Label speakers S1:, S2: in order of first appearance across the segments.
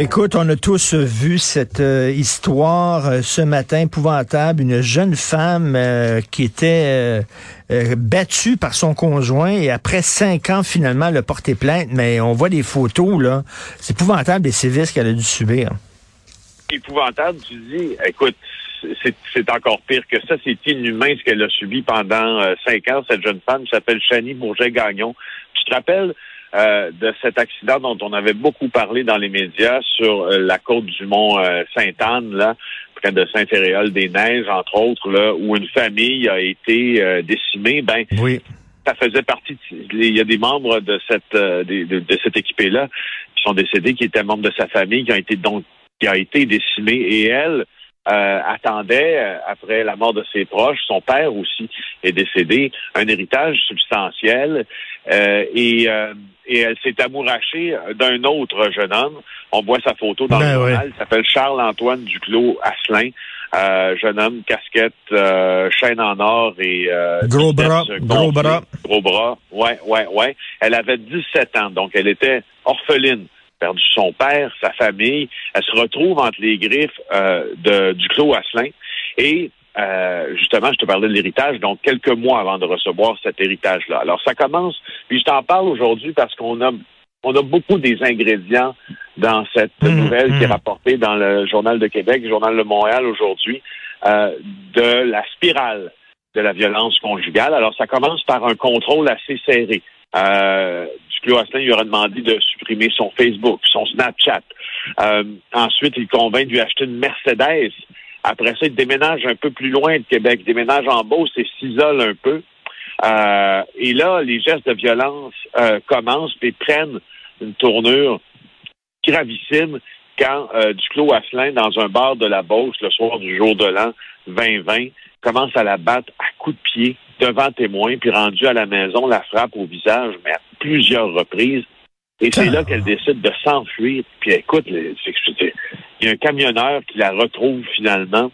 S1: Écoute, on a tous vu cette euh, histoire euh, ce matin épouvantable, une jeune femme euh, qui était battue par son conjoint et après cinq ans finalement elle a porté plainte, mais on voit des photos là, c'est épouvantable les sévices qu'elle a dû subir.
S2: Épouvantable, tu dis, écoute, c'est encore pire que ça, c'est inhumain ce qu'elle a subi pendant cinq ans, cette jeune femme. S'appelle Chani Bourget-Gagnon. Tu te rappelles, euh, de cet accident dont on avait beaucoup parlé dans les médias sur euh, la côte du mont euh, Sainte-Anne, là, près de Saint-Féréol-des-Neiges, entre autres, là, où une famille a été décimée. Ben,
S1: oui.
S2: ça faisait partie. il y a des membres de cette de, de, cette équipée-là qui sont décédés, qui étaient membres de sa famille, qui ont été donc qui a été décimée, et elle. Attendait, après la mort de ses proches, son père aussi est décédé, un héritage substantiel. et et elle s'est amourachée d'un autre jeune homme. On voit sa photo dans ben le journal. Il s'appelle Charles-Antoine Duclos Asselin. Euh, jeune homme, casquette, euh, chaîne en or et euh,
S1: gros bras, gros bras,
S2: gros bras. Ouais, ouais, ouais. Elle avait 17 ans, donc elle était orpheline, perdu son père, sa famille. Elle se retrouve entre les griffes de Duclos Asselin et euh, justement, je te parlais de l'héritage, donc quelques mois avant de recevoir cet héritage-là. Alors, ça commence, puis je t'en parle aujourd'hui parce qu'on a on a beaucoup des ingrédients dans cette mmh, nouvelle qui est mmh. rapportée dans le Journal de Québec, le Journal de Montréal aujourd'hui, euh, de la spirale de la violence conjugale. Alors, ça commence par un contrôle assez serré. Euh, Duclos Asselin lui aura demandé de supprimer son Facebook, son Snapchat. Euh, ensuite, il convainc de lui acheter une Mercedes après ça, il déménage un peu plus loin de Québec, il déménage en Beauce et s'isole un peu. Euh, et là, les gestes de violence euh, commencent et prennent une tournure gravissime quand euh, Duclos Asselin, dans un bar de la Beauce, le soir du jour de l'an 2020, commence à la battre à coups de pied devant témoins, puis rendu à la maison, la frappe au visage, mais à plusieurs reprises. Et c'est là qu'elle décide de s'enfuir. Puis écoute, il y a un camionneur qui la retrouve finalement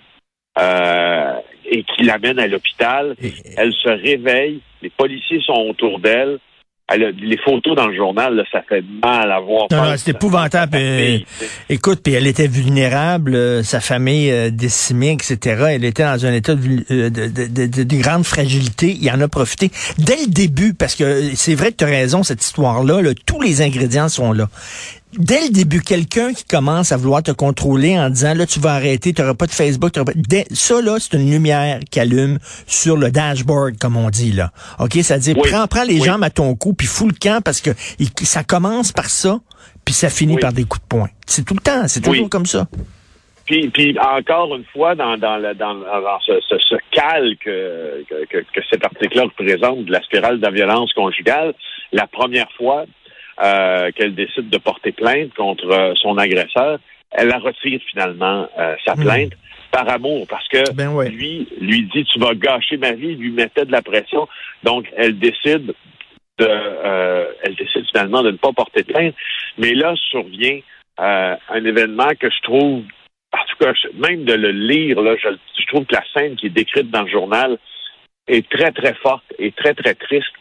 S2: euh, et qui l'amène à l'hôpital. Elle se réveille, les policiers sont autour d'elle. Elle les photos dans le journal, ça fait mal à voir.
S1: c'est épouvantable. Euh, écoute, puis elle était vulnérable, euh, sa famille euh, décimée, etc. Elle était dans un état de, de, grande fragilité. Il en a profité dès le début, parce que c'est vrai que tu as raison, cette histoire-là, là, tous les ingrédients sont là dès le début, quelqu'un qui commence à vouloir te contrôler en disant là tu vas arrêter, tu n'auras pas de Facebook, pas... Dès, ça là, c'est une lumière qui allume sur le dashboard comme on dit là. OK, ça dit prends prends les jambes à ton cou puis fous le camp parce que ça commence par ça puis ça finit par des coups de poing. C'est tout le temps, c'est toujours comme ça.
S2: Puis, puis encore une fois, dans, dans, le, dans, dans ce, ce, ce calque que, que, que cet article-là représente de la spirale de la violence conjugale, la première fois, euh, qu'elle décide de porter plainte contre euh, son agresseur, elle la retire finalement euh, sa hmm. plainte par amour, parce que
S1: ben
S2: lui lui dit tu vas gâcher ma vie, lui mettait de la pression, donc elle décide de, elle décide finalement de ne pas porter plainte, mais là survient un événement que je trouve, en tout cas même de le lire là, je, je trouve que la scène qui est décrite dans le journal est très très forte et très très triste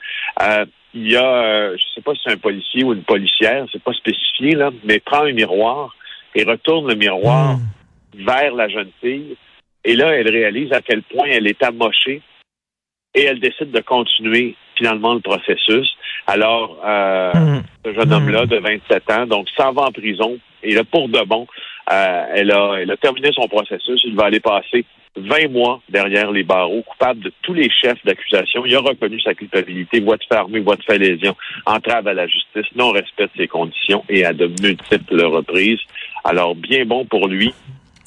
S2: il y a, euh, je sais pas si c'est un policier ou une policière, c'est pas spécifié, là, mais prend un miroir et retourne le miroir hmm. vers la jeune fille. Et là, elle réalise à quel point elle est amochée et elle décide de continuer finalement le processus. Alors, euh, hmm. ce jeune homme-là de 27 ans, donc s'en va en prison. Et là, pour de bon, euh, elle, a, elle a terminé son processus. Il va aller passer 20 mois derrière les barreaux, coupable de tous les chefs d'accusation. Il a reconnu sa culpabilité, voie de fermer, voie de fait lésion, entrave à la justice, non-respect de ses conditions et à de multiples reprises. Alors, bien bon pour lui.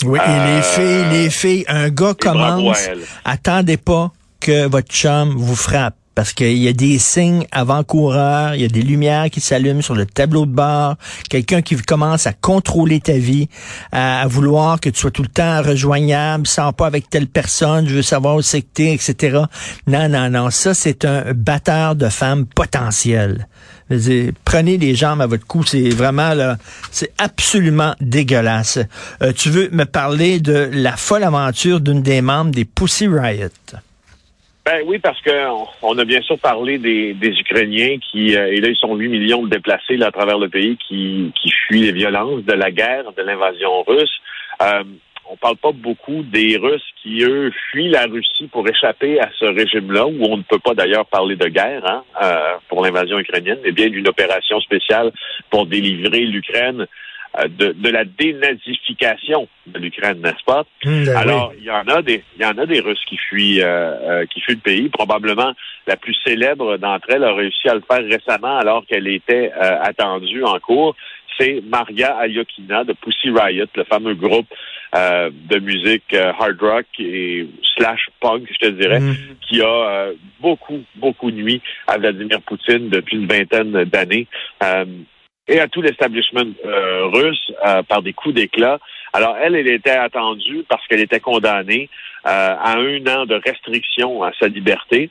S1: Oui, et les euh, filles, les filles, un gars commence, attendez pas que votre chum vous frappe parce qu'il y a des signes avant-coureurs, il y a des lumières qui s'allument sur le tableau de bord, quelqu'un qui commence à contrôler ta vie, à, vouloir que tu sois tout le temps rejoignable, sans pas avec telle personne, je veux savoir où c'est que t'es, etc. Non, non, non, ça c'est un batteur de femmes potentiel. prenez les jambes à votre cou, c'est vraiment là, c'est absolument dégueulasse. Euh, tu veux me parler de la folle aventure d'une des membres des Pussy Riot?
S2: Ben oui, parce que on a bien sûr parlé des, Ukrainiens qui, euh, et là, ils sont 8 millions de déplacés là, à travers le pays qui, qui fuient les violences de la guerre, de l'invasion russe. Euh, on parle pas beaucoup des Russes qui, eux, fuient la Russie pour échapper à ce régime-là, où on ne peut pas d'ailleurs parler de guerre hein, euh, pour l'invasion ukrainienne, mais bien d'une opération spéciale pour délivrer l'Ukraine euh, de, la dénazification de l'Ukraine, n'est-ce pas?
S1: Mmh, ben
S2: Alors, il y en a des, il y en a des Russes qui fuient, euh, euh, qui fuient le pays. Probablement la plus célèbre d'entre elles a réussi à le faire récemment alors qu'elle était attendue en cours. C'est Maria Ayokina de Pussy Riot, le fameux groupe de musique hard rock et slash punk, je te dirais, mmh. qui a beaucoup, beaucoup nuit à Vladimir Poutine depuis une vingtaine d'années et à tout l'establishment euh, russe euh, par des coups d'éclat. Alors, elle, elle était attendue parce qu'elle était condamnée euh, à un an de restriction à sa liberté.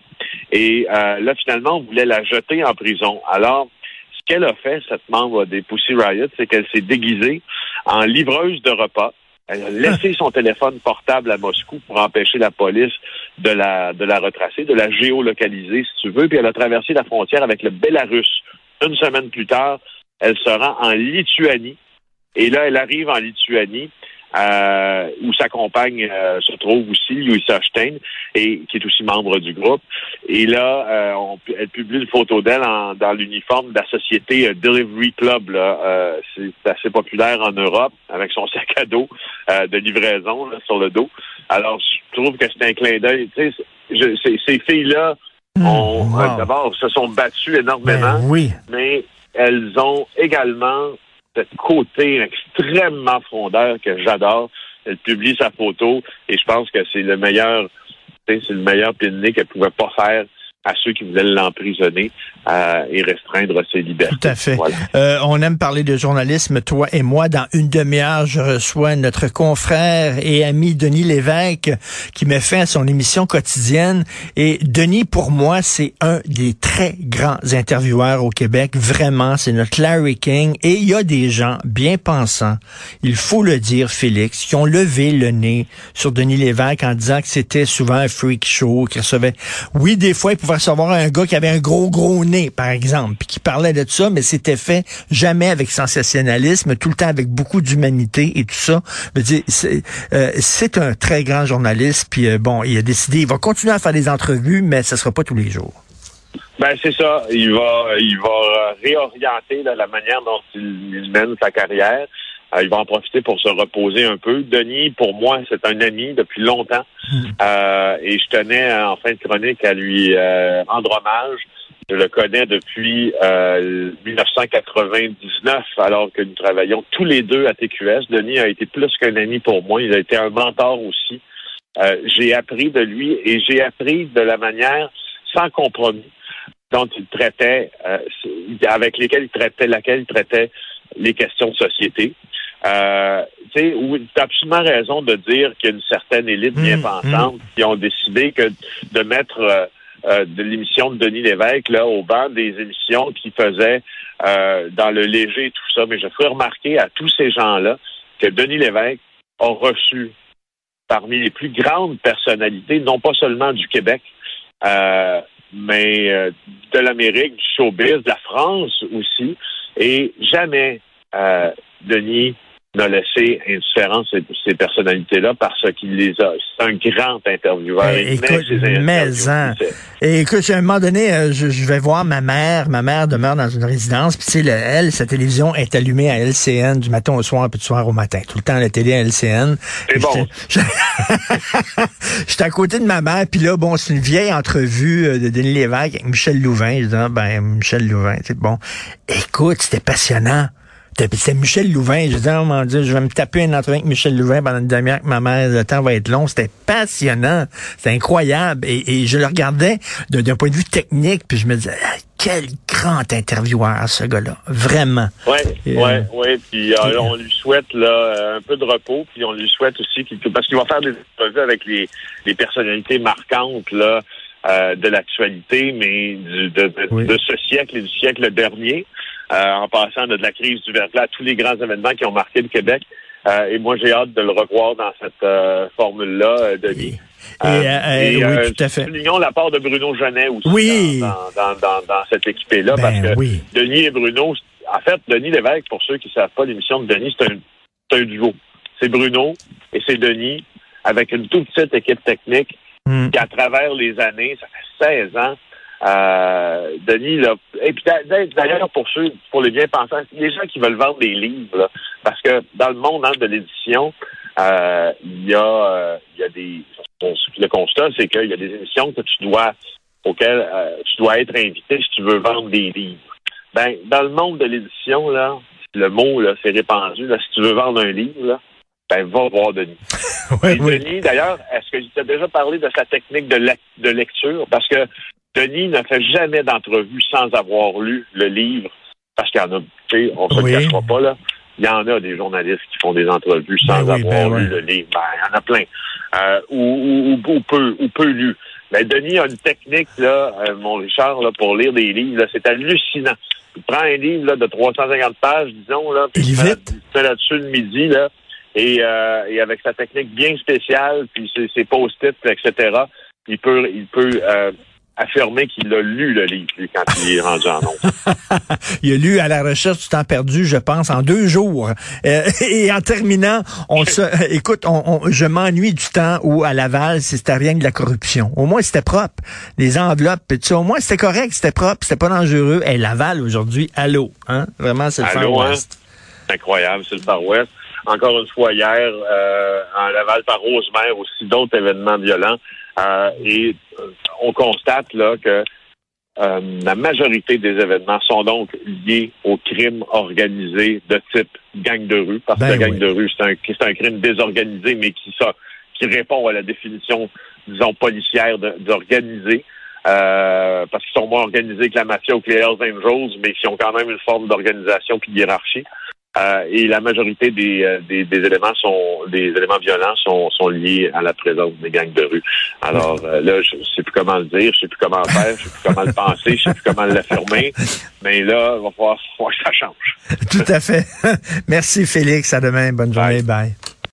S2: Et là, finalement, on voulait la jeter en prison. Alors, ce qu'elle a fait, cette membre des Pussy Riot, c'est qu'elle s'est déguisée en livreuse de repas. Elle a laissé son téléphone portable à Moscou pour empêcher la police de la, de la retracer, de la géolocaliser, si tu veux. Puis elle a traversé la frontière avec le Bélarus. Une semaine plus tard, elle se rend en Lituanie. Et là, elle arrive en Lituanie, euh, où sa compagne euh, se trouve aussi, Louisa Stein, et qui est aussi membre du groupe. Et là, euh, elle publie une photo d'elle dans l'uniforme de la société Delivery Club. Là. c'est assez populaire en Europe, avec son sac à dos de livraison sur le dos. Alors, je trouve que c'est un clin d'œil. Ces filles-là, mmh, d'abord, se sont battues énormément.
S1: Ben oui.
S2: Mais elles ont également ce côté extrêmement frondeur que j'adore. Elle publie sa photo et je pense que c'est le meilleur, c'est le meilleur pinné qu'elle pouvait pas faire à ceux qui voulaient l'emprisonner euh, et restreindre ses libertés.
S1: Tout à fait. Euh, on aime parler de journalisme, toi et moi. Dans une demi-heure, je reçois notre confrère et ami Denis Lévesque qui met fin à son émission quotidienne. Et Denis, pour moi, c'est un des très grands intervieweurs au Québec. Vraiment, c'est notre Larry King. Et il y a des gens bien pensants, il faut le dire, Félix, qui ont levé le nez sur Denis Lévesque en disant que c'était souvent un freak show, qu'il recevait... Oui, des fois, il pouvait recevoir un gars qui avait un gros, gros nez, par exemple, puis qui parlait de ça, mais c'était fait jamais avec sensationnalisme, tout le temps avec beaucoup d'humanité et tout ça. Euh, c'est un très grand journaliste, puis euh, bon, il a décidé, il va continuer à faire des entrevues, mais ce sera pas tous les jours.
S2: Ben c'est ça. Il va, il va réorienter la manière dont il mène sa carrière. Euh, il va en profiter pour se reposer un peu. Denis, pour moi, c'est un ami depuis longtemps. Euh, et je tenais, euh, en fin de chronique, à lui rendre hommage. Je le connais depuis 1999, alors que nous travaillions tous les deux à TQS. Denis a été plus qu'un ami pour moi. Il a été un mentor aussi. j'ai appris de lui et j'ai appris de la manière sans compromis dont il traitait, avec lesquels il traitait, laquelle il traitait les questions de société. Euh, tu as absolument raison de dire qu'il y a une certaine élite bien mmh, pensante mmh. qui ont décidé que de mettre euh, euh, de l'émission de Denis Lévesque là au banc des émissions qui faisaient euh, dans le léger et tout ça. Mais je ferai remarquer à tous ces gens-là que Denis Lévesque a reçu parmi les plus grandes personnalités, non pas seulement du Québec, mais de l'Amérique, du showbiz, de la France aussi. Et jamais Denis n'a laissé indifférent ces, ces personnalités-là parce qu'il les a. C'est un grand intervieweur.
S1: Eh, écoute, mais hein. Et écoute, à un moment donné, euh, je, vais voir ma mère. Ma mère demeure dans une résidence. Puis tu sais, elle, sa télévision est allumée à LCN du matin au soir, puis du soir au matin. Tout le temps, la télé à LCN.
S2: C'est bon.
S1: J'étais à côté de ma mère, puis là, bon, c'est une vieille entrevue euh, de Denis Lévesque avec Michel Louvain. Je dis, ah, ben, Michel Louvain, c'est bon. Écoute, c'était passionnant C'est Michel Louvain. Je disais, oh mon Dieu, je vais me taper une entrevue avec Michel Louvain pendant une demi-heure que ma mère, le temps va être long. C'était passionnant. C'était incroyable. Et, je le regardais d'un point de vue technique, puis je me disais, ah, quel grand intervieweur, ce gars-là. Vraiment.
S2: Oui, oui, euh, oui. Puis euh, on lui souhaite là, un peu de repos, puis on lui souhaite aussi qu'il parce qu'il va faire des entrevues avec les, les personnalités marquantes là, euh, de l'actualité, mais du, de, de, ce siècle et du siècle dernier. Euh, en passant de, la crise du verglas à tous les grands événements qui ont marqué le Québec. Euh, et moi, j'ai hâte de le revoir dans cette euh, formule-là, Denis.
S1: Et, oui, tout à fait.
S2: Soulignons la part de Bruno Genet aussi dans, dans, dans, cette équipe-là, ben parce que Denis et Bruno, en fait, Denis Lévesque, pour ceux qui ne savent pas, l'émission de Denis, c'est un, un duo. C'est Bruno et c'est Denis, avec une toute petite équipe technique, hmm. qui, à travers les années, ça fait 16 ans, euh, Denis, là, et puis d'ailleurs pour ceux, pour les bien pensants, les gens qui veulent vendre des livres, parce que dans le monde hein, de l'édition, euh, il y a, euh, il y a des, le constat, c'est qu'il y a des émissions que tu dois, auxquelles tu dois être invité si tu veux vendre des livres. Ben, dans le monde de l'édition, là, le mot là, c'est répandu. Là, si tu veux vendre un livre, là, ben va voir Denis. oui, Denis, d'ailleurs, est-ce que tu as déjà parlé de sa technique de, de lecture? Parce que Denis ne fait jamais d'entrevue sans avoir lu le livre, parce qu'il y en a, tu sais, on se le cachera pas, là. Il y en a des journalistes qui font des entrevues sans ben avoir ben lu le livre. Ben, il y en a plein. Euh, ou, ou, peu, ou peu lu. Mais Denis a une technique, là, euh, mon Richard, là, pour lire des livres, c'est hallucinant. Il prend un livre là, de 350 pages, disons, là, puis il fait là-dessus le midi, là, et, euh, et avec sa technique bien spéciale, puis ses, ses post-it, etc., il peut, il peut affirmer qu'il a lu le livre quand il est rendu en nom.
S1: il a lu à la recherche du temps perdu, je pense, en deux jours. Euh, et en terminant, on se, écoute, on, je m'ennuie du temps où à Laval, c'était rien de la corruption. Au moins, c'était propre. Les enveloppes, tu sais, au moins, c'était correct, c'était propre, c'était pas dangereux. Et Laval, aujourd'hui, allô, hein? Vraiment, c'est le Far hein? West.
S2: Incroyable, c'est le Far West. Encore une fois, hier, euh, en Laval par Rosemère, aussi d'autres événements violents. Euh, et euh, on constate là que euh, la majorité des événements sont donc liés au crime organisé de type gang de rue, parce que ben gang de rue, c'est un, un crime désorganisé, mais qui, ça, qui répond à la définition, disons, policière d'organisé. Euh, parce qu'ils sont moins organisés que la mafia ou que les Hells Angels, mais qui ont quand même une forme d'organisation puis de hiérarchie. Euh, et la majorité des, euh, des, des, éléments sont des éléments violents sont, sont liés à la présence des gangs de rue. Alors euh, là, je sais plus comment le dire, je sais plus comment le faire, je sais plus comment le penser, je sais plus comment l'affirmer. Mais là, il va falloir, falloir que ça change.
S1: Tout à fait. Merci Félix. À demain. Bonne journée. Bye.